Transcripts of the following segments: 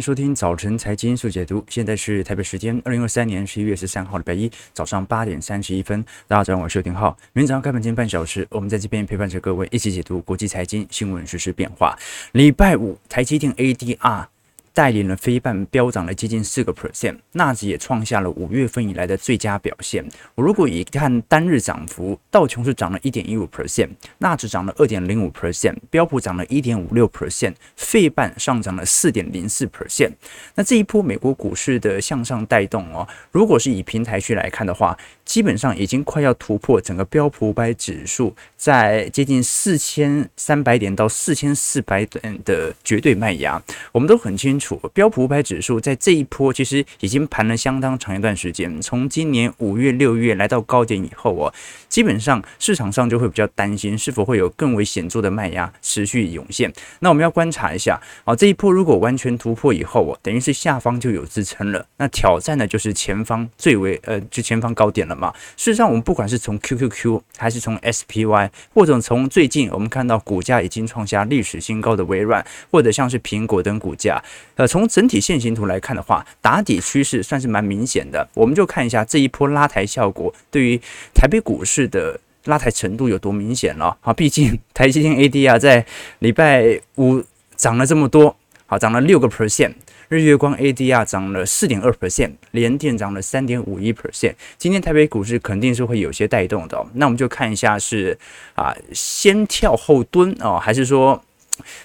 收听早晨财经速解读，现在是台北时间二零二三年十一月十三号礼拜一早上八点三十一分。大家早上好，我是丁浩。明天早上开盘前半小时，我们在这边陪伴着各位一起解读国际财经新闻实、时变化。礼拜五，台积电 ADR。带领了飞半飙涨了接近四个 percent，纳指也创下了五月份以来的最佳表现。我如果一看单日涨幅，道琼是涨了一点一五 percent，纳指涨了二点零五 percent，标普涨了一点五六 percent，费半上涨了四点零四 percent。那这一波美国股市的向上带动哦，如果是以平台区来看的话，基本上已经快要突破整个标普五百指数在接近四千三百点到四千四百点的绝对卖压。我们都很清楚。标普五百指数在这一波其实已经盘了相当长一段时间，从今年五月、六月来到高点以后哦，基本上市场上就会比较担心是否会有更为显著的卖压持续涌现。那我们要观察一下啊，这一波如果完全突破以后哦，等于是下方就有支撑了，那挑战的就是前方最为呃，就前方高点了嘛。事实上，我们不管是从 QQQ 还是从 SPY，或者从最近我们看到股价已经创下历史新高的微软，或者像是苹果等股价。呃，从整体线形图来看的话，打底趋势算是蛮明显的。我们就看一下这一波拉抬效果对于台北股市的拉抬程度有多明显了。好，毕竟 台积电 ADR 在礼拜五涨了这么多，好，涨了六个 percent。日月光 ADR 涨了四点二 percent，联电涨了三点五一 percent。今天台北股市肯定是会有些带动的哦。那我们就看一下是啊，先跳后蹲哦，还是说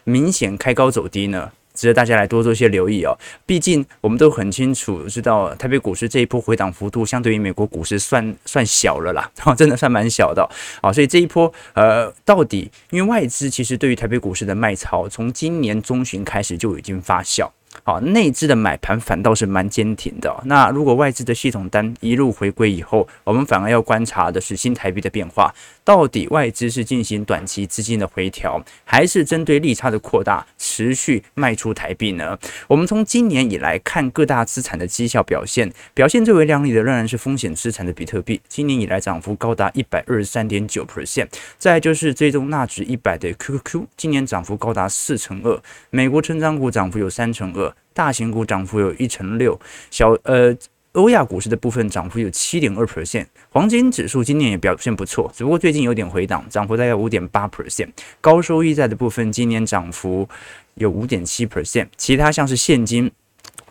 明显开高走低呢？值得大家来多做一些留意哦，毕竟我们都很清楚知道，台北股市这一波回档幅度相对于美国股市算算小了啦，真的算蛮小的啊，所以这一波呃，到底因为外资其实对于台北股市的卖超，从今年中旬开始就已经发酵。好，内资的买盘反倒是蛮坚挺的。那如果外资的系统单一路回归以后，我们反而要观察的是新台币的变化，到底外资是进行短期资金的回调，还是针对利差的扩大持续卖出台币呢？我们从今年以来看各大资产的绩效表现，表现最为亮丽的仍然是风险资产的比特币，今年以来涨幅高达一百二十三点九 percent。再就是追踪纳指一百的 QQQ，今年涨幅高达四成二，美国成长股涨幅有三成二。大型股涨幅有一成六，小呃欧亚股市的部分涨幅有七点二 percent，黄金指数今年也表现不错，只不过最近有点回档，涨幅大概五点八 percent，高收益债的部分今年涨幅有五点七 percent，其他像是现金。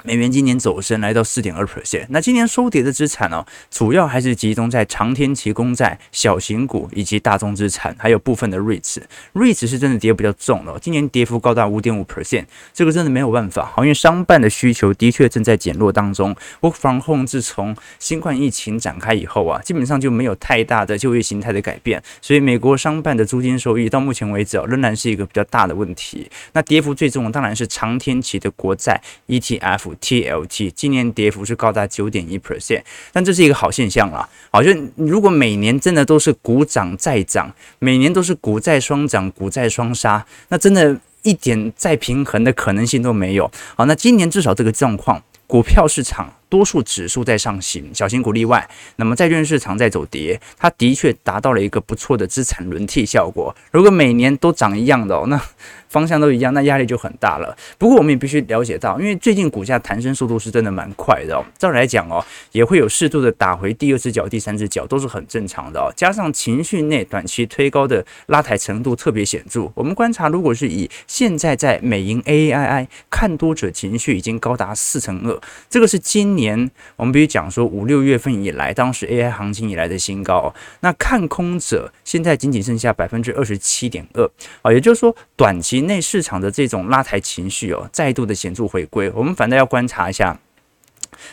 美元今年走升来到四点二 percent，那今年收跌的资产呢、哦，主要还是集中在长天期公债、小型股以及大宗资产，还有部分的 REITs。REITs 是真的跌比较重了、今年跌幅高达五点五 percent，这个真的没有办法，好，因为商办的需求的确正在减弱当中。Work from home 自从新冠疫情展开以后啊，基本上就没有太大的就业形态的改变，所以美国商办的租金收益到目前为止啊，仍然是一个比较大的问题。那跌幅最重的当然是长天期的国债 ETF。TLT 今年跌幅是高达九点一 percent，但这是一个好现象啦。好，就如果每年真的都是股涨再涨，每年都是股债双涨、股债双杀，那真的一点再平衡的可能性都没有。好，那今年至少这个状况，股票市场多数指数在上行，小型股例外。那么债券市场在走跌，它的确达到了一个不错的资产轮替效果。如果每年都涨一样的哦，那方向都一样，那压力就很大了。不过我们也必须了解到，因为最近股价弹升速度是真的蛮快的哦。照理来讲哦，也会有适度的打回第二只脚、第三只脚，都是很正常的哦。加上情绪内短期推高的拉抬程度特别显著，我们观察，如果是以现在在美银 AAII 看多者情绪已经高达四成二，这个是今年年我们必须讲说五六月份以来，当时 AI 行情以来的新高。那看空者现在仅仅剩下百分之二十七点二啊，也就是说短期。内市场的这种拉抬情绪哦，再度的显著回归，我们反倒要观察一下，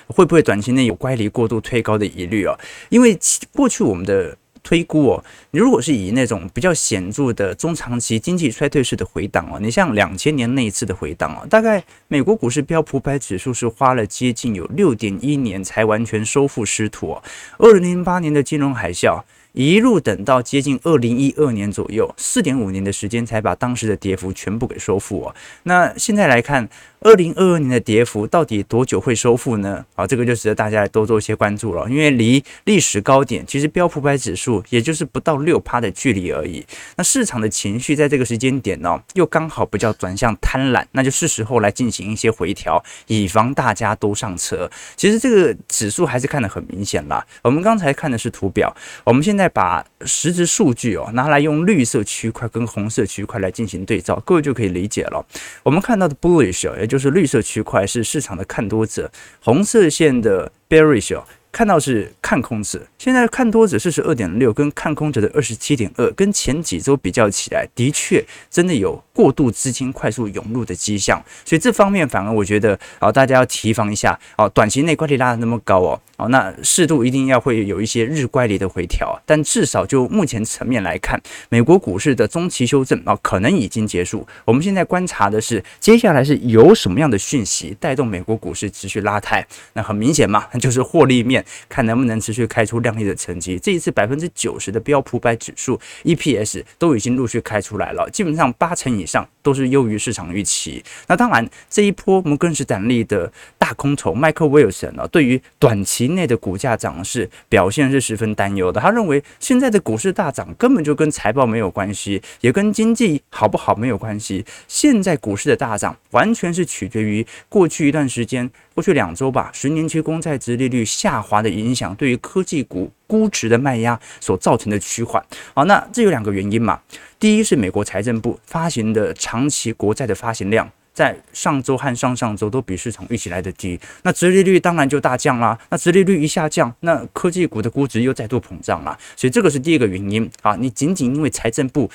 会不会短期内有乖离过度推高的疑虑哦？因为过去我们的推估哦，你如果是以那种比较显著的中长期经济衰退式的回档哦，你像两千年那一次的回档哦，大概美国股市标普百指数是花了接近有六点一年才完全收复失土哦。二零零八年的金融海啸。一路等到接近二零一二年左右，四点五年的时间才把当时的跌幅全部给收复哦。那现在来看，二零二二年的跌幅到底多久会收复呢？啊，这个就值得大家多做一些关注了。因为离历史高点其实标普百指数也就是不到六趴的距离而已。那市场的情绪在这个时间点呢，又刚好比较转向贪婪，那就是时候来进行一些回调，以防大家都上车。其实这个指数还是看得很明显啦。我们刚才看的是图表，我们现在把实质数据哦拿来用绿色区块跟红色区块来进行对照，各位就可以理解了。我们看到的 bullish 也就是绿色区块是市场的看多者，红色线的 bearish 哦看到是看空者。现在看多者四十二点六跟看空者的二十七点二，跟前几周比较起来，的确真的有过度资金快速涌入的迹象。所以这方面反而我觉得啊，大家要提防一下哦，短期内乖离拉得那么高哦。哦，那适度一定要会有一些日乖离的回调，但至少就目前层面来看，美国股市的中期修正啊，可能已经结束。我们现在观察的是，接下来是有什么样的讯息带动美国股市持续拉抬？那很明显嘛，那就是获利面，看能不能持续开出亮丽的成绩。这一次百分之九十的标普百指数 EPS 都已经陆续开出来了，基本上八成以上都是优于市场预期。那当然，这一波摩根士丹利的大空头麦克威尔森啊，对于短期内的股价涨势表现是十分担忧的。他认为现在的股市大涨根本就跟财报没有关系，也跟经济好不好没有关系。现在股市的大涨完全是取决于过去一段时间，过去两周吧，十年期公债殖利率下滑的影响，对于科技股估值的卖压所造成的趋缓。好，那这有两个原因嘛。第一是美国财政部发行的长期国债的发行量。在上周和上上周都比市场预期来的低，那殖利率当然就大降啦。那殖利率一下降，那科技股的估值又再度膨胀了。所以这个是第一个原因啊。你仅仅因为财政部。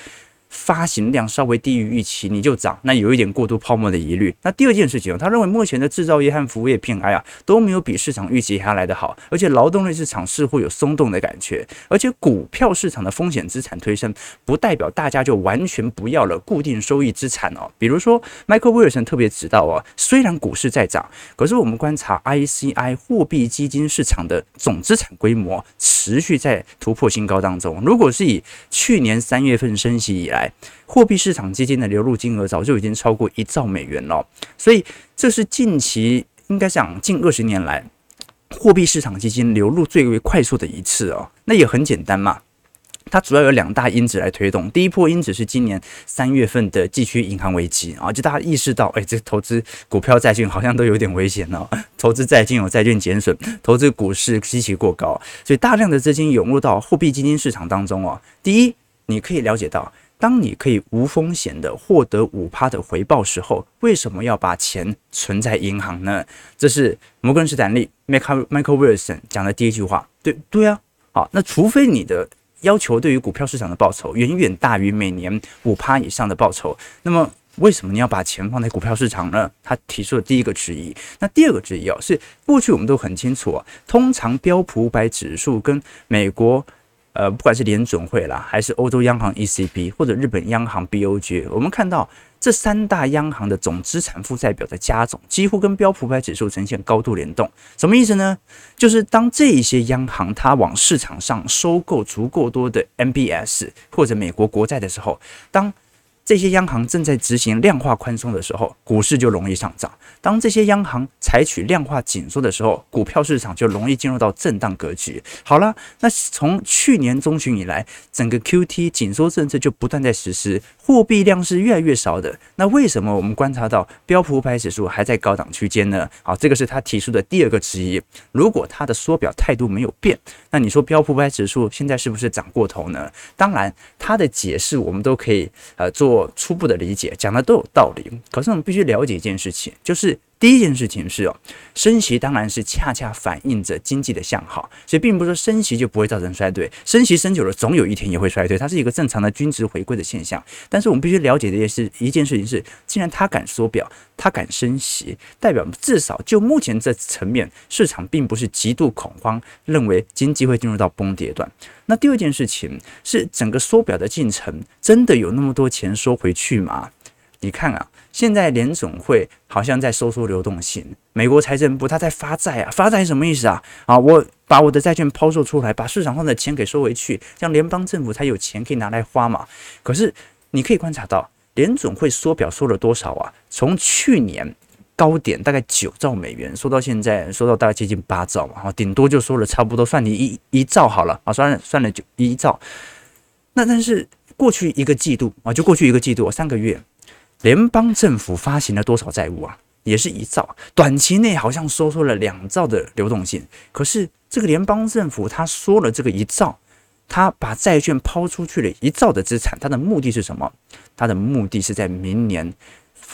发行量稍微低于预期，你就涨，那有一点过度泡沫的疑虑。那第二件事情，他认为目前的制造业和服务业 PMI 啊都没有比市场预期还来得好，而且劳动力市场似乎有松动的感觉，而且股票市场的风险资产推升，不代表大家就完全不要了固定收益资产哦。比如说，Michael Wilson 特别指到哦，虽然股市在涨，可是我们观察 ICI 货币基金市场的总资产规模持续在突破新高当中。如果是以去年三月份升息以来，货币市场基金的流入金额早就已经超过一兆美元了，所以这是近期应该讲近二十年来货币市场基金流入最为快速的一次哦。那也很简单嘛，它主要有两大因子来推动。第一波因子是今年三月份的地区银行危机啊，就大家意识到，哎，这投资股票债券好像都有点危险哦。投资债券有债券减损，投资股市息息过高，所以大量的资金涌入到货币基金市场当中哦。第一，你可以了解到。当你可以无风险的获得五趴的回报时候，为什么要把钱存在银行呢？这是摩根士丹利 Michael Wilson 讲的第一句话。对对啊，好，那除非你的要求对于股票市场的报酬远远大于每年五趴以上的报酬，那么为什么你要把钱放在股票市场呢？他提出了第一个质疑。那第二个质疑哦，是过去我们都很清楚啊，通常标普五百指数跟美国。呃，不管是联准会啦，还是欧洲央行 ECB 或者日本央行 BOJ，我们看到这三大央行的总资产负债表的加总，几乎跟标普五百指数呈现高度联动。什么意思呢？就是当这一些央行它往市场上收购足够多的 MBS 或者美国国债的时候，当这些央行正在执行量化宽松的时候，股市就容易上涨；当这些央行采取量化紧缩的时候，股票市场就容易进入到震荡格局。好了，那从去年中旬以来，整个 QT 紧缩政策就不断在实施，货币量是越来越少的。那为什么我们观察到标普五百指数还在高档区间呢？好，这个是他提出的第二个质疑。如果他的缩表态度没有变，那你说标普五百指数现在是不是涨过头呢？当然，他的解释我们都可以呃做。我初步的理解讲的都有道理，可是我们必须了解一件事情，就是第一件事情是哦，升息当然是恰恰反映着经济的向好，所以并不是说升息就不会造成衰退，升息升久了总有一天也会衰退，它是一个正常的均值回归的现象。但是我们必须了解的一件事，一件事情是，既然他敢缩表，他敢升息，代表至少就目前这层面，市场并不是极度恐慌，认为经济会进入到崩跌段。那第二件事情是，整个缩表的进程真的有那么多钱收回去吗？你看啊，现在联总会好像在收缩流动性，美国财政部他在发债啊，发债什么意思啊？啊，我把我的债券抛售出来，把市场上的钱给收回去，这样联邦政府才有钱可以拿来花嘛。可是你可以观察到，联总会缩表缩了多少啊？从去年高点大概九兆美元，缩到现在缩到大概接近八兆嘛，顶多就缩了差不多，算你一一兆好了啊，算了算了就一兆。那但是过去一个季度啊，就过去一个季度三个月，联邦政府发行了多少债务啊？也是一兆，短期内好像收缩了两兆的流动性。可是这个联邦政府他说了这个一兆，他把债券抛出去了一兆的资产，他的目的是什么？他的目的是在明年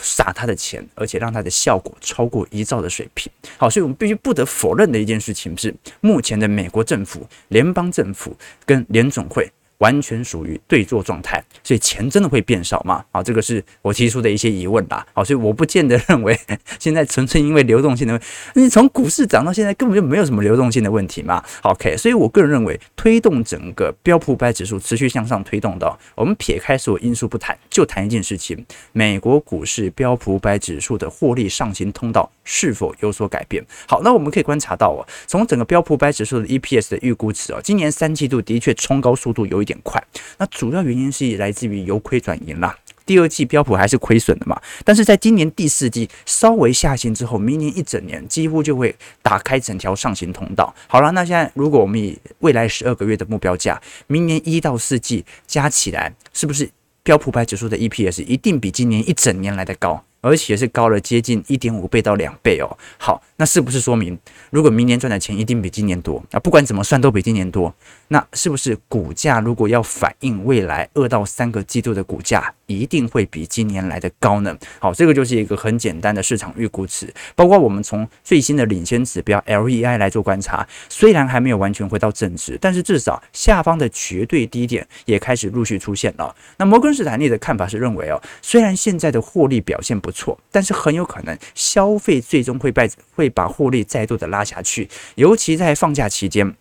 撒他的钱，而且让他的效果超过一兆的水平。好，所以我们必须不得否认的一件事情是，目前的美国政府、联邦政府跟联总会。完全属于对坐状态，所以钱真的会变少吗？啊，这个是我提出的一些疑问啦。好，所以我不见得认为 现在纯粹因为流动性的问题，你从股市涨到现在根本就没有什么流动性的问题嘛。OK，所以我个人认为推动整个标普五百指数持续向上推动的，我们撇开所有因素不谈，就谈一件事情：美国股市标普五百指数的获利上行通道是否有所改变？好，那我们可以观察到哦，从整个标普五百指数的 EPS 的预估值哦，今年三季度的确冲高速度有一点。快，那主要原因是来自于由亏转盈啦。第二季标普还是亏损的嘛，但是在今年第四季稍微下行之后，明年一整年几乎就会打开整条上行通道。好了，那现在如果我们以未来十二个月的目标价，明年一到四季加起来，是不是标普百指数的 EPS 一定比今年一整年来的高？而且是高了接近一点五倍到两倍哦。好，那是不是说明，如果明年赚的钱一定比今年多啊？不管怎么算都比今年多。那是不是股价如果要反映未来二到三个季度的股价，一定会比今年来的高呢？好，这个就是一个很简单的市场预估值。包括我们从最新的领先指标 LEI 来做观察，虽然还没有完全回到正值，但是至少下方的绝对低点也开始陆续出现了。那摩根士丹利的看法是认为哦，虽然现在的获利表现不不错，但是很有可能消费最终会败，会把获利再度的拉下去，尤其在放假期间。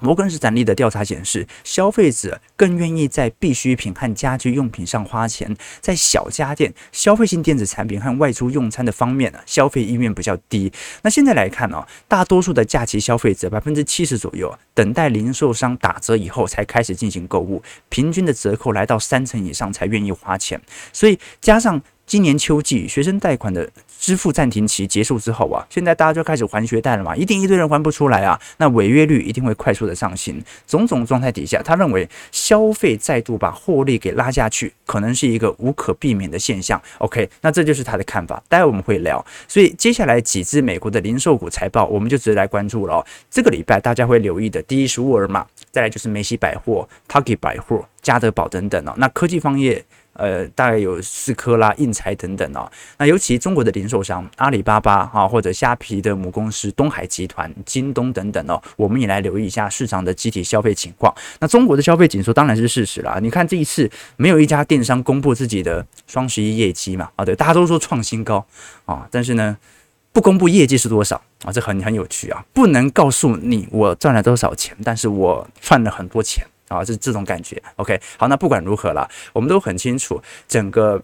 摩根士丹利的调查显示，消费者更愿意在必需品和家居用品上花钱，在小家电、消费性电子产品和外出用餐的方面呢，消费意愿比较低。那现在来看呢，大多数的假期消费者，百分之七十左右，等待零售商打折以后才开始进行购物，平均的折扣来到三成以上才愿意花钱。所以加上。今年秋季学生贷款的支付暂停期结束之后啊，现在大家就开始还学贷了嘛，一定一堆人还不出来啊，那违约率一定会快速的上行。种种状态底下，他认为消费再度把获利给拉下去，可能是一个无可避免的现象。OK，那这就是他的看法，待会我们会聊。所以接下来几只美国的零售股财报，我们就直接来关注了哦。这个礼拜大家会留意的，第一是沃尔玛，再来就是梅西百货、Target 百货、家得宝等等哦。那科技方业。呃，大概有思科啦、印材等等哦。那尤其中国的零售商阿里巴巴啊，或者虾皮的母公司东海集团、京东等等哦，我们也来留意一下市场的集体消费情况。那中国的消费紧缩当然是事实啦。你看这一次没有一家电商公布自己的双十一业绩嘛？啊，对，大家都说创新高啊，但是呢，不公布业绩是多少啊？这很很有趣啊，不能告诉你我赚了多少钱，但是我赚了很多钱。啊，是这种感觉。OK，好，那不管如何了，我们都很清楚整个。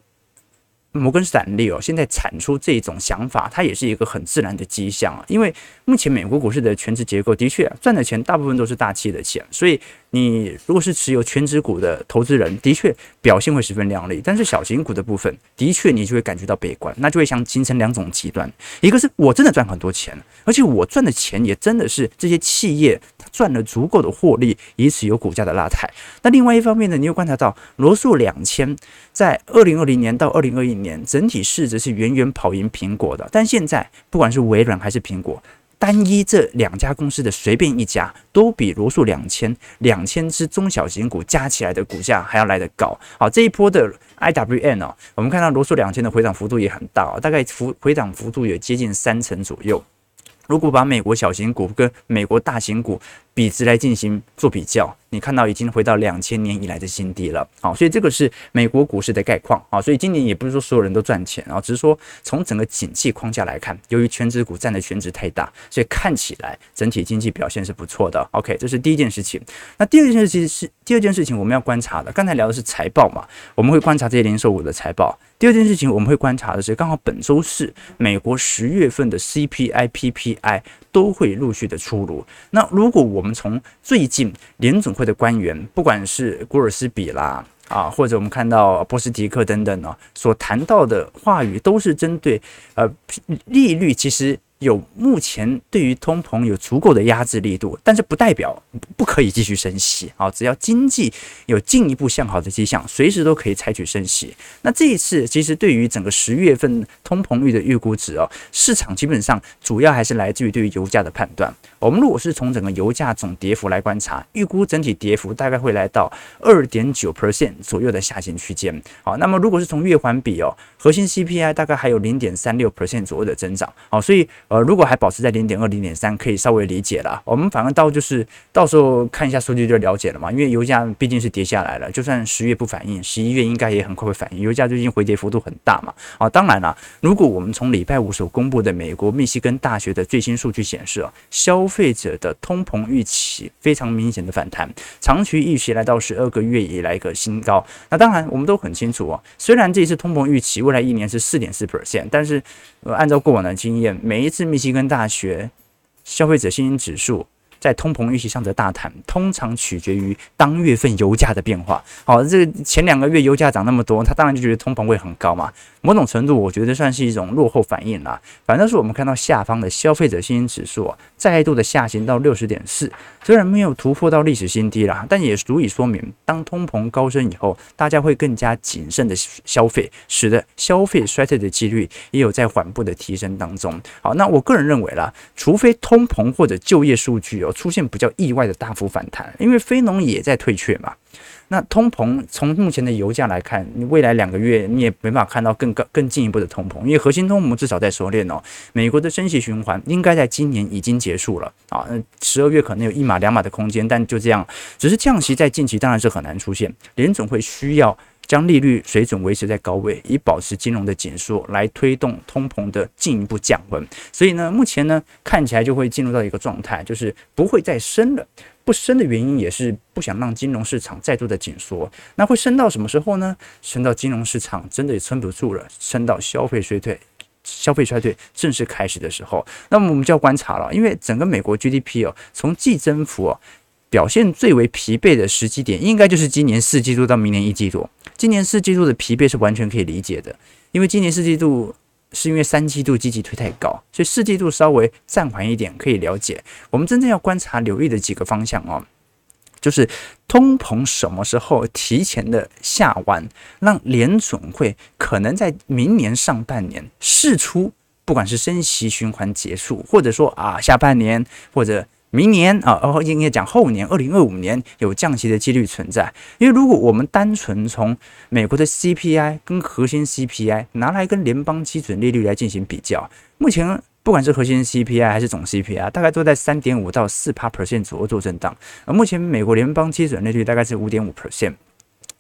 摩根士丹利哦，现在产出这种想法，它也是一个很自然的迹象啊。因为目前美国股市的全职结构的确赚的钱大部分都是大企业的钱，所以你如果是持有全职股的投资人，的确表现会十分亮丽。但是小型股的部分，的确你就会感觉到悲观，那就会想形成两种极端：一个是我真的赚很多钱，而且我赚的钱也真的是这些企业赚了足够的获利，以此有股价的拉抬。那另外一方面呢，你又观察到罗素两千在二零二零年到二零二一年整体市值是远远跑赢苹果的，但现在不管是微软还是苹果，单一这两家公司的随便一家，都比罗素两千两千只中小型股加起来的股价还要来得高。好，这一波的 IWM 哦，我们看到罗素两千的回涨幅度也很大，大概幅回涨幅度有接近三成左右。如果把美国小型股跟美国大型股比值来进行做比较，你看到已经回到两千年以来的新低了。好，所以这个是美国股市的概况啊。所以今年也不是说所有人都赚钱啊，只是说从整个景气框架来看，由于全值股占的全值太大，所以看起来整体经济表现是不错的。OK，这是第一件事情。那第二件事情是。第二件事情我们要观察的，刚才聊的是财报嘛，我们会观察这些零售股的财报。第二件事情我们会观察的是，刚好本周四美国十月份的 CPI、PPI 都会陆续的出炉。那如果我们从最近联总会的官员，不管是古尔斯比啦啊，或者我们看到波斯迪克等等呢，所谈到的话语都是针对呃利率，其实。有目前对于通膨有足够的压制力度，但是不代表不可以继续升息啊！只要经济有进一步向好的迹象，随时都可以采取升息。那这一次其实对于整个十月份通膨率的预估值哦，市场基本上主要还是来自于对于油价的判断。我们如果是从整个油价总跌幅来观察，预估整体跌幅大概会来到二点九 percent 左右的下行区间。好，那么如果是从月环比哦，核心 CPI 大概还有零点三六 percent 左右的增长。好，所以。呃，如果还保持在零点二、零点三，可以稍微理解了。我们反而到就是到时候看一下数据就了解了嘛。因为油价毕竟是跌下来了，就算十月不反应，十一月应该也很快会反应。油价最近回跌幅度很大嘛。啊，当然了，如果我们从礼拜五所公布的美国密西根大学的最新数据显示，啊，消费者的通膨预期非常明显的反弹，长期预期来到十二个月以来一个新高。那当然，我们都很清楚啊，虽然这一次通膨预期未来一年是四点四 percent，但是呃，按照过往的经验，每一次密西根大学消费者信心指数在通膨预期上的大谈，通常取决于当月份油价的变化。好，这前两个月油价涨那么多，他当然就觉得通膨会很高嘛。某种程度，我觉得算是一种落后反应啦。反正是我们看到下方的消费者信心指数啊再度的下行到六十点四，虽然没有突破到历史新低啦，但也足以说明，当通膨高升以后，大家会更加谨慎的消费，使得消费衰退的几率也有在缓步的提升当中。好，那我个人认为啦，除非通膨或者就业数据出现比较意外的大幅反弹，因为非农也在退却嘛。那通膨从目前的油价来看，你未来两个月你也没办法看到更高、更进一步的通膨，因为核心通膨至少在收敛哦。美国的升息循环应该在今年已经结束了啊，十二月可能有一码两码的空间，但就这样，只是降息在近期当然是很难出现，联总会需要将利率水准维持在高位，以保持金融的紧缩来推动通膨的进一步降温。所以呢，目前呢看起来就会进入到一个状态，就是不会再升了。不升的原因也是不想让金融市场再度的紧缩，那会升到什么时候呢？升到金融市场真的也撑不住了，升到消费衰退，消费衰退正式开始的时候，那么我们就要观察了，因为整个美国 GDP 哦，从季增幅哦表现最为疲惫的时机点，应该就是今年四季度到明年一季度。今年四季度的疲惫是完全可以理解的，因为今年四季度。是因为三季度积极推太高，所以四季度稍微暂缓一点可以了解。我们真正要观察、留意的几个方向哦，就是通膨什么时候提前的下弯，让联准会可能在明年上半年释出，不管是升息循环结束，或者说啊下半年或者。明年啊，哦，应该讲后年，二零二五年有降息的几率存在。因为如果我们单纯从美国的 CPI 跟核心 CPI 拿来跟联邦基准利率来进行比较，目前不管是核心 CPI 还是总 CPI，大概都在三点五到四趴 percent 左右做震荡。而目前美国联邦基准利率大概是五点五 percent。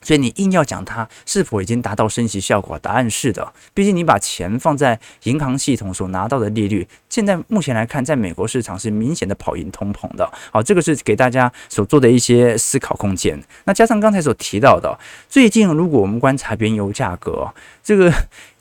所以你硬要讲它是否已经达到升息效果，答案是的。毕竟你把钱放在银行系统所拿到的利率，现在目前来看，在美国市场是明显的跑赢通膨的。好，这个是给大家所做的一些思考空间。那加上刚才所提到的，最近如果我们观察原油价格，这个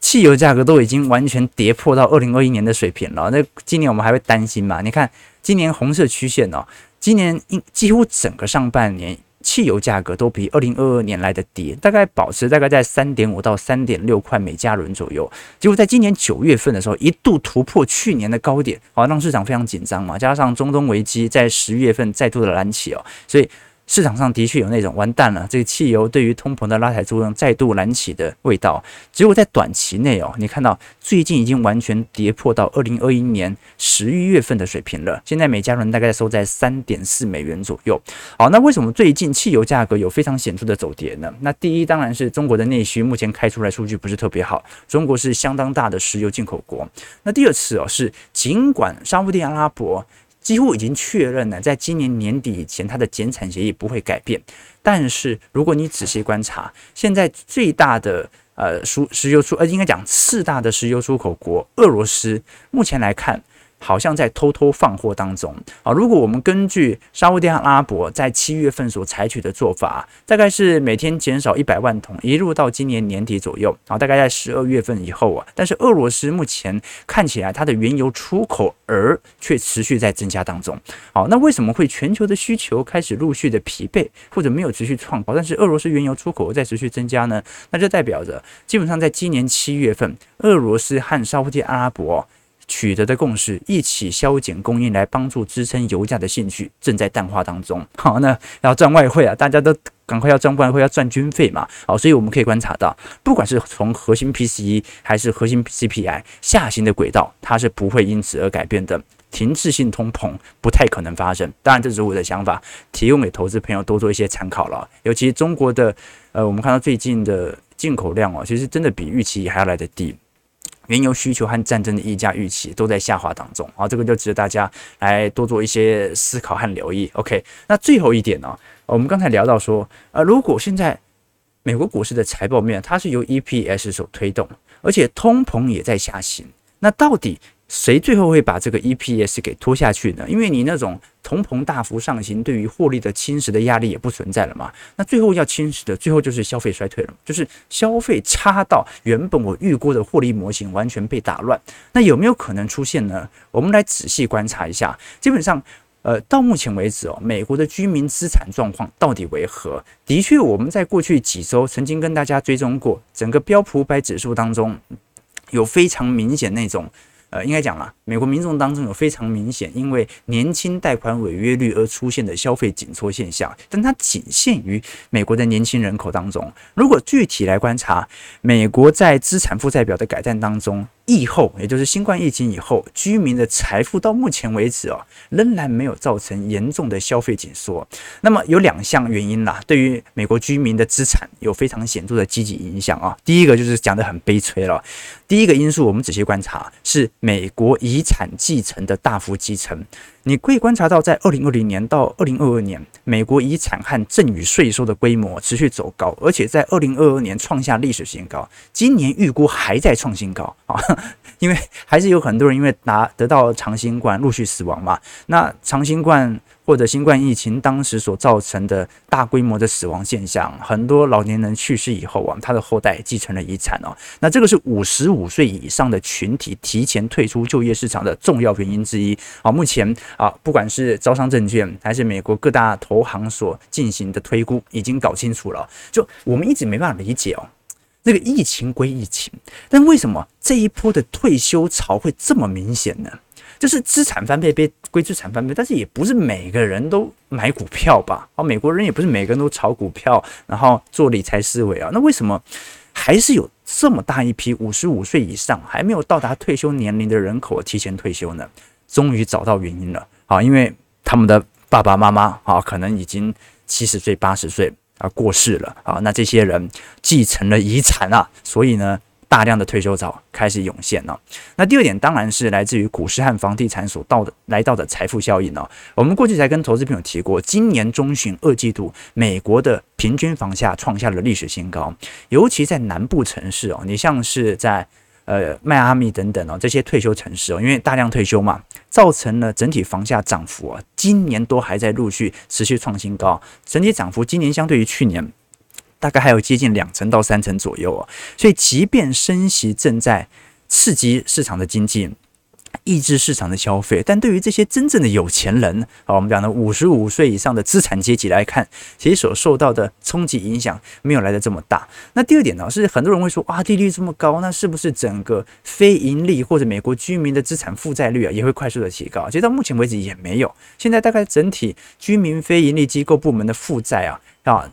汽油价格都已经完全跌破到二零二一年的水平了。那今年我们还会担心吗？你看今年红色曲线哦，今年应几乎整个上半年。汽油价格都比二零二二年来的低，大概保持大概在三点五到三点六块每加仑左右。结果在今年九月份的时候，一度突破去年的高点，好让市场非常紧张嘛。加上中东危机在十月份再度的燃起哦，所以。市场上的确有那种完蛋了，这个汽油对于通膨的拉抬作用再度燃起的味道。结果在短期内哦，你看到最近已经完全跌破到二零二一年十一月份的水平了。现在每加仑大概收在三点四美元左右。好，那为什么最近汽油价格有非常显著的走跌呢？那第一当然是中国的内需目前开出来数据不是特别好，中国是相当大的石油进口国。那第二次哦，是尽管沙乌地阿拉伯。几乎已经确认了，在今年年底以前，它的减产协议不会改变。但是，如果你仔细观察，现在最大的呃输石油出呃，应该讲次大的石油出口国俄罗斯，目前来看，好像在偷偷放货当中啊。如果我们根据沙乌地阿拉伯在七月份所采取的做法，大概是每天减少一百万桶，一路到今年年底左右啊，大概在十二月份以后啊。但是俄罗斯目前看起来它的原油出口额却持续在增加当中。好，那为什么会全球的需求开始陆续的疲惫，或者没有持续创高，但是俄罗斯原油出口在持续增加呢？那就代表着基本上在今年七月份，俄罗斯和沙乌地阿拉伯。取得的共识，一起削减供应来帮助支撑油价的兴趣正在淡化当中。好，那要赚外汇啊，大家都赶快要赚外汇，要赚军费嘛。好，所以我们可以观察到，不管是从核心 PCE 还是核心 CPI 下行的轨道，它是不会因此而改变的。停滞性通膨不太可能发生。当然，这是我的想法，提供给投资朋友多做一些参考了。尤其中国的，呃，我们看到最近的进口量哦，其实真的比预期还要来得低。原油需求和战争的溢价预期都在下滑当中啊，这个就值得大家来多做一些思考和留意。OK，那最后一点呢，我们刚才聊到说，呃，如果现在美国股市的财报面它是由 EPS 所推动，而且通膨也在下行，那到底？谁最后会把这个 EPS 给拖下去呢？因为你那种通膨大幅上行，对于获利的侵蚀的压力也不存在了嘛。那最后要侵蚀的，最后就是消费衰退了，就是消费差到原本我预估的获利模型完全被打乱。那有没有可能出现呢？我们来仔细观察一下。基本上，呃，到目前为止哦，美国的居民资产状况到底为何？的确，我们在过去几周曾经跟大家追踪过，整个标普五百指数当中有非常明显那种。呃，应该讲了，美国民众当中有非常明显因为年轻贷款违约率而出现的消费紧缩现象，但它仅限于美国的年轻人口当中。如果具体来观察，美国在资产负债表的改善当中。疫后，也就是新冠疫情以后，居民的财富到目前为止啊，仍然没有造成严重的消费紧缩。那么有两项原因啦，对于美国居民的资产有非常显著的积极影响啊。第一个就是讲得很悲催了，第一个因素我们仔细观察是美国遗产继承的大幅继承。你可以观察到，在二零二零年到二零二二年，美国遗产和赠与税收的规模持续走高，而且在二零二二年创下历史新高，今年预估还在创新高啊！因为还是有很多人因为拿得到长新冠陆续死亡嘛，那长新冠。或者新冠疫情当时所造成的大规模的死亡现象，很多老年人去世以后啊，他的后代继承了遗产哦。那这个是五十五岁以上的群体提前退出就业市场的重要原因之一啊。目前啊，不管是招商证券还是美国各大投行所进行的推估，已经搞清楚了。就我们一直没办法理解哦，那个疫情归疫情，但为什么这一波的退休潮会这么明显呢？就是资产翻倍被归资产翻倍，但是也不是每个人都买股票吧？啊，美国人也不是每个人都炒股票，然后做理财思维啊。那为什么还是有这么大一批五十五岁以上还没有到达退休年龄的人口提前退休呢？终于找到原因了啊，因为他们的爸爸妈妈啊，可能已经七十岁、八十岁啊过世了啊，那这些人继承了遗产啊，所以呢。大量的退休潮开始涌现了。那第二点当然是来自于股市和房地产所到的来到的财富效应了。我们过去才跟投资朋友提过，今年中旬二季度美国的平均房价创下了历史新高，尤其在南部城市哦，你像是在呃迈阿密等等哦这些退休城市哦，因为大量退休嘛，造成了整体房价涨幅啊，今年都还在陆续持续创新高，整体涨幅今年相对于去年。大概还有接近两成到三成左右啊，所以即便升息正在刺激市场的经济，抑制市场的消费，但对于这些真正的有钱人啊，我们讲的五十五岁以上的资产阶级来看，其实所受到的冲击影响没有来得这么大。那第二点呢，是很多人会说，哇，利率这么高，那是不是整个非盈利或者美国居民的资产负债率啊也会快速的提高？其实到目前为止也没有，现在大概整体居民非盈利机构部门的负债啊啊。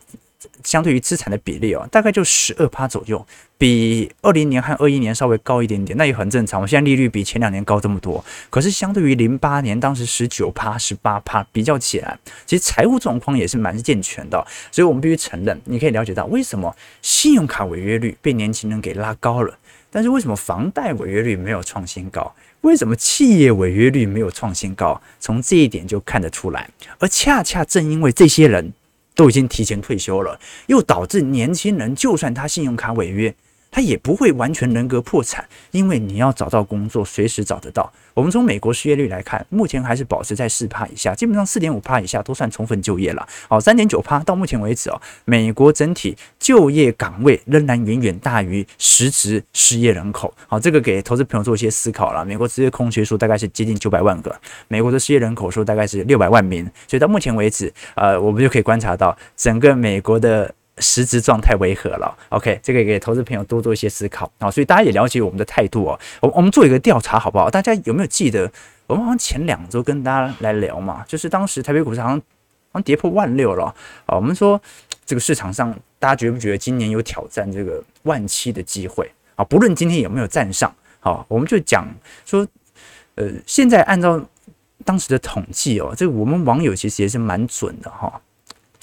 相对于资产的比例哦，大概就十二趴左右，比二零年和二一年稍微高一点点，那也很正常。我现在利率比前两年高这么多，可是相对于零八年当时十九趴、十八趴比较起来，其实财务状况也是蛮健全的。所以我们必须承认，你可以了解到为什么信用卡违约率被年轻人给拉高了，但是为什么房贷违约率没有创新高？为什么企业违约率没有创新高？从这一点就看得出来。而恰恰正因为这些人。都已经提前退休了，又导致年轻人就算他信用卡违约，他也不会完全人格破产，因为你要找到工作，随时找得到。我们从美国失业率来看，目前还是保持在四趴以下，基本上四点五趴以下都算充分就业了。好，三点九趴到目前为止哦，美国整体就业岗位仍然远远大于实质失业人口。好，这个给投资朋友做一些思考了。美国职业空缺数大概是接近九百万个，美国的失业人口数大概是六百万名，所以到目前为止，呃，我们就可以观察到整个美国的。实质状态为何了？OK，这个给投资朋友多做一些思考啊，所以大家也了解我们的态度哦。我我们做一个调查好不好？大家有没有记得我们好像前两周跟大家来聊嘛？就是当时台北股市好像好像跌破万六了啊。我们说这个市场上大家觉不觉得今年有挑战这个万七的机会啊？不论今天有没有站上，好，我们就讲说，呃，现在按照当时的统计哦，这个我们网友其实也是蛮准的哈。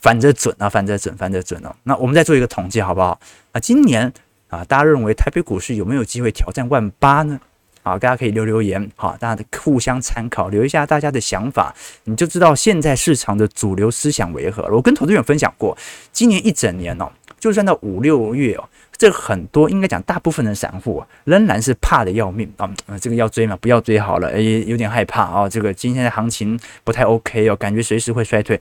反着准啊，反着准，反着准哦。那我们再做一个统计，好不好？啊，今年啊，大家认为台北股市有没有机会挑战万八呢？啊，大家可以留留言，好，大家互相参考，留一下大家的想法，你就知道现在市场的主流思想为何。我跟投资人分享过，今年一整年哦，就算到五六月哦，这很多应该讲大部分的散户仍然是怕得要命啊，这个要追嘛，不要追好了，也有点害怕啊。这个今天的行情不太 OK 哦，感觉随时会衰退。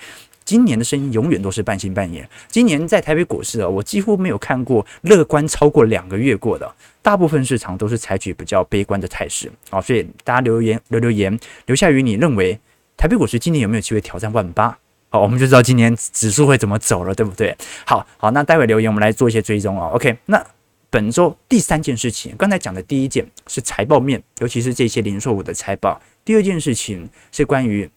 今年的声音永远都是半信半疑。今年在台北股市啊，我几乎没有看过乐观超过两个月过的，大部分市场都是采取比较悲观的态势。好，所以大家留言留留言，留下于你认为台北股市今年有没有机会挑战万八？好，我们就知道今年指数会怎么走了，对不对？好好，那待会留言我们来做一些追踪啊。OK，那本周第三件事情，刚才讲的第一件是财报面，尤其是这些零售股的财报。第二件事情是关于。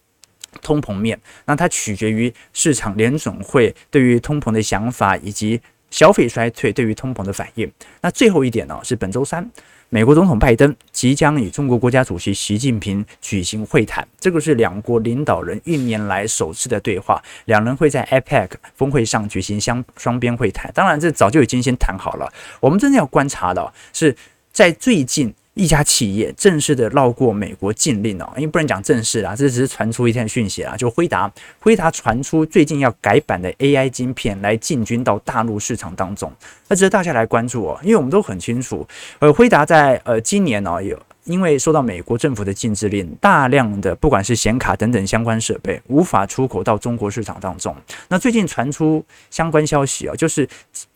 通膨面，那它取决于市场联总会对于通膨的想法，以及消费衰退对于通膨的反应。那最后一点呢，是本周三，美国总统拜登即将与中国国家主席习近平举行会谈，这个是两国领导人一年来首次的对话，两人会在 APEC 峰会上举行相双边会谈。当然，这早就已经先谈好了。我们真的要观察的是在最近。一家企业正式的绕过美国禁令哦，因为不能讲正式啦，这只是传出一条讯息啦，就辉达，辉达传出最近要改版的 AI 晶片来进军到大陆市场当中，那值得大家来关注哦，因为我们都很清楚，呃，辉达在呃今年呢有。因为受到美国政府的禁制令，大量的不管是显卡等等相关设备无法出口到中国市场当中。那最近传出相关消息啊，就是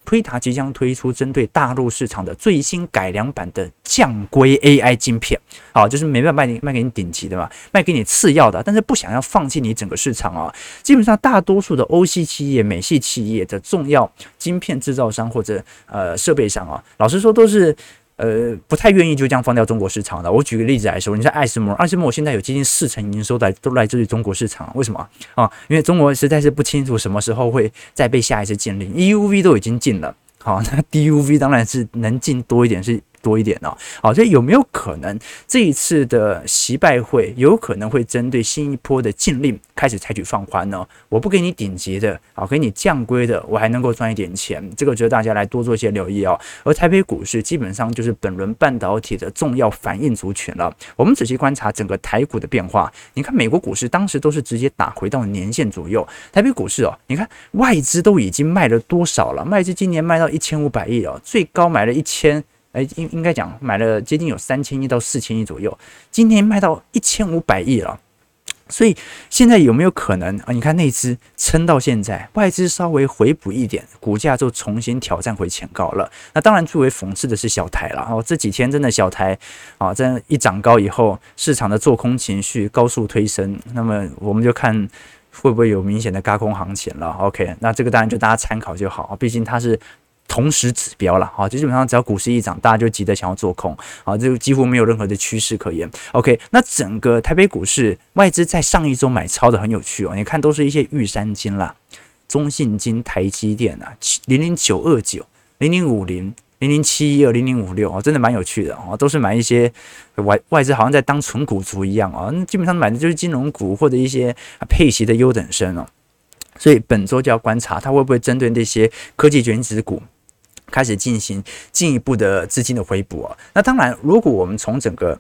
推塔即将推出针对大陆市场的最新改良版的降规 AI 晶片，好，就是没办法卖你卖给你顶级的嘛，卖给你次要的，但是不想要放弃你整个市场啊。基本上大多数的欧系企业、美系企业的重要晶片制造商或者呃设备商啊，老实说都是。呃，不太愿意就这样放掉中国市场的。我举个例子来说，你像艾斯摩，艾斯摩现在有接近四成营收来都来自于中国市场，为什么啊？因为中国实在是不清楚什么时候会再被下一次禁令，EUV 都已经禁了，好，那 DUV 当然是能禁多一点是。多一点哦，好，所以有没有可能这一次的习拜会有可能会针对新一波的禁令开始采取放宽呢？我不给你顶级的，好，给你降规的，我还能够赚一点钱，这个值得大家来多做一些留意哦。而台北股市基本上就是本轮半导体的重要反应族群了。我们仔细观察整个台股的变化，你看美国股市当时都是直接打回到年线左右，台北股市哦，你看外资都已经卖了多少了？外资今年卖到一千五百亿哦，最高买了一千。哎，应应该讲买了接近有三千亿到四千亿左右，今天卖到一千五百亿了，所以现在有没有可能啊？你看内资撑到现在，外资稍微回补一点，股价就重新挑战回前高了。那当然最为讽刺的是小台了哦，这几天真的小台啊，这样一涨高以后，市场的做空情绪高速推升，那么我们就看会不会有明显的轧空行情了。OK，那这个当然就大家参考就好，毕竟它是。同时指标了，好，就基本上只要股市一涨，大家就急着想要做空，好，这几乎没有任何的趋势可言。OK，那整个台北股市外资在上一周买超的很有趣哦，你看都是一些玉山金啦、中信金、台积电啊，零零九二九、零零五零、零零七一二、零零五六啊，真的蛮有趣的哦，都是买一些外外资好像在当存股族一样啊，基本上买的就是金融股或者一些配息的优等生哦，所以本周就要观察它会不会针对那些科技权值股。开始进行进一步的资金的回补啊，那当然，如果我们从整个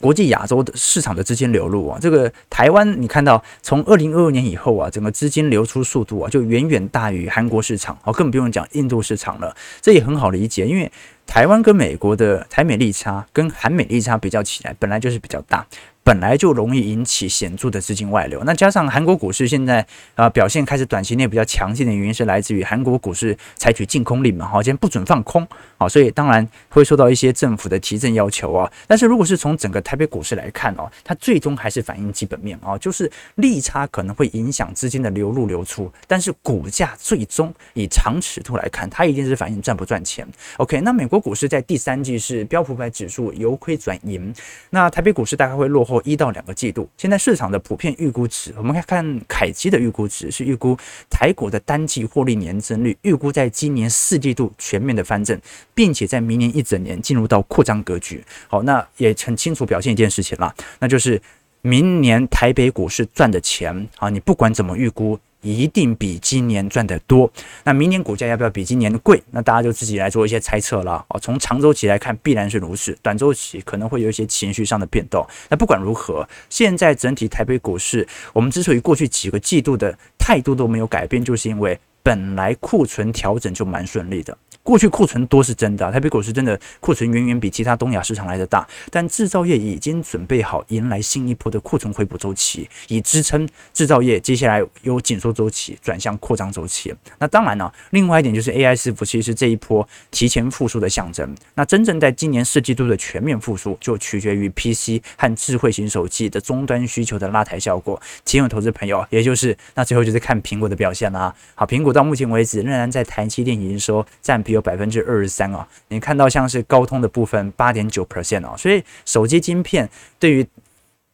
国际亚洲的市场的资金流入啊，这个台湾你看到从二零二二年以后啊，整个资金流出速度啊，就远远大于韩国市场，哦，更不用讲印度市场了。这也很好理解，因为台湾跟美国的台美利差跟韩美利差比较起来，本来就是比较大。本来就容易引起显著的资金外流，那加上韩国股市现在啊、呃、表现开始短期内比较强劲的原因是来自于韩国股市采取净空令嘛，好，今天不准放空，好，所以当然会受到一些政府的提振要求啊。但是如果是从整个台北股市来看哦，它最终还是反映基本面啊，就是利差可能会影响资金的流入流出，但是股价最终以长尺度来看，它一定是反映赚不赚钱。OK，那美国股市在第三季是标普百指数由亏转盈，那台北股市大概会落后。或一到两个季度，现在市场的普遍预估值，我们看看凯基的预估值是预估台股的单季获利年增率，预估在今年四季度全面的翻正，并且在明年一整年进入到扩张格局。好，那也很清楚表现一件事情了，那就是明年台北股市赚的钱啊，你不管怎么预估。一定比今年赚得多。那明年股价要不要比今年贵？那大家就自己来做一些猜测了。哦，从长周期来看，必然是如此。短周期可能会有一些情绪上的变动。那不管如何，现在整体台北股市，我们之所以过去几个季度的态度都没有改变，就是因为本来库存调整就蛮顺利的。过去库存多是真的，台北股市真的库存远远比其他东亚市场来的大，但制造业已经准备好迎来新一波的库存回补周期，以支撑制造业接下来由紧缩周期转向扩张周期。那当然了，另外一点就是 AI 伺服器是这一波提前复苏的象征。那真正在今年四季度的全面复苏，就取决于 PC 和智慧型手机的终端需求的拉抬效果。请有投资朋友，也就是那最后就是看苹果的表现啦。好，苹果到目前为止仍然在台积电营收占比。有百分之二十三啊，你看到像是高通的部分八点九 percent 哦，所以手机晶片对于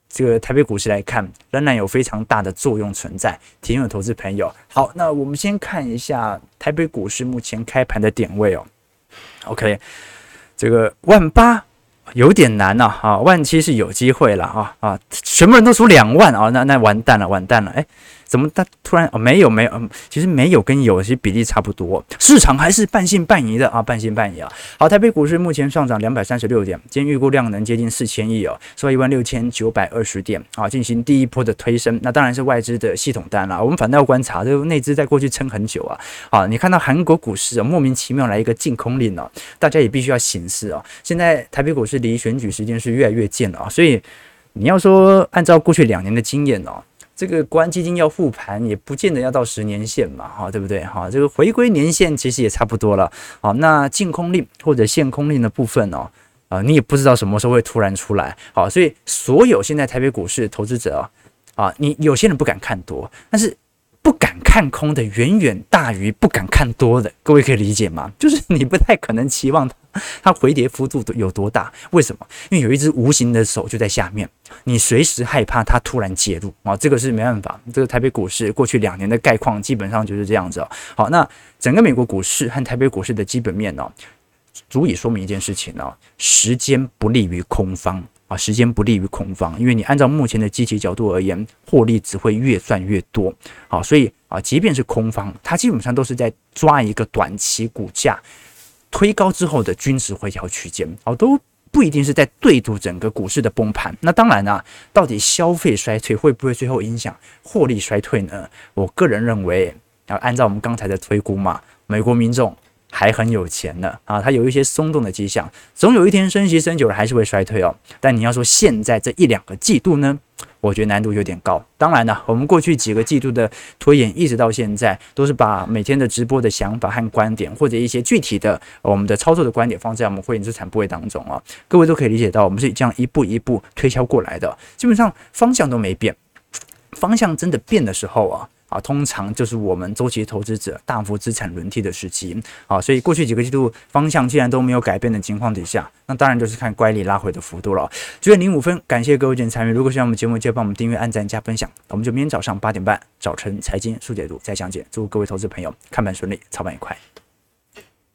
这个台北股市来看，仍然有非常大的作用存在。提醒投资朋友，好，那我们先看一下台北股市目前开盘的点位哦。OK，这个万八有点难呐，啊，万七是有机会了啊啊，全部人都说两万啊，那那完蛋了，完蛋了，哎。怎么他突然哦，没有没有，嗯，其实没有跟有其实比例差不多，市场还是半信半疑的啊，半信半疑啊。好，台北股市目前上涨两百三十六点，今天预估量能接近四千亿哦，收一万六千九百二十点啊，进行第一波的推升。那当然是外资的系统单了，我们反倒要观察这个内资在过去撑很久啊。好，你看到韩国股市啊，莫名其妙来一个净空令哦，大家也必须要醒思哦。现在台北股市离选举时间是越来越近了啊，所以你要说按照过去两年的经验哦。这个国安基金要复盘，也不见得要到十年线嘛，哈，对不对？哈，这个回归年限其实也差不多了。好，那净空令或者限空令的部分哦，啊，你也不知道什么时候会突然出来。好，所以所有现在台北股市投资者啊，啊，你有些人不敢看多，但是。不敢看空的远远大于不敢看多的，各位可以理解吗？就是你不太可能期望它它回跌幅度有多大，为什么？因为有一只无形的手就在下面，你随时害怕它突然介入啊，这个是没办法。这个台北股市过去两年的概况基本上就是这样子哦。好，那整个美国股市和台北股市的基本面呢，足以说明一件事情呢，时间不利于空方。啊，时间不利于空方，因为你按照目前的基期角度而言，获利只会越赚越多。好，所以啊，即便是空方，它基本上都是在抓一个短期股价推高之后的均值回调区间，哦，都不一定是在对赌整个股市的崩盘。那当然啊，到底消费衰退会不会最后影响获利衰退呢？我个人认为，要按照我们刚才的推估嘛，美国民众。还很有钱呢啊，它有一些松动的迹象，总有一天升息升久了还是会衰退哦。但你要说现在这一两个季度呢，我觉得难度有点高。当然了，我们过去几个季度的推演一直到现在，都是把每天的直播的想法和观点，或者一些具体的我们的操作的观点放在我们会员资产部位当中啊。各位都可以理解到，我们是这样一步一步推敲过来的，基本上方向都没变。方向真的变的时候啊。啊，通常就是我们周期投资者大幅资产轮替的时期啊，所以过去几个季度方向既然都没有改变的情况底下，那当然就是看乖离拉回的幅度了。九点零五分，感谢各位的参与。如果喜欢我们节目，记得帮我们订阅、按赞、加分享。我们就明天早上八点半早晨财经速解读再讲解。祝各位投资朋友看盘顺利，操盘愉快。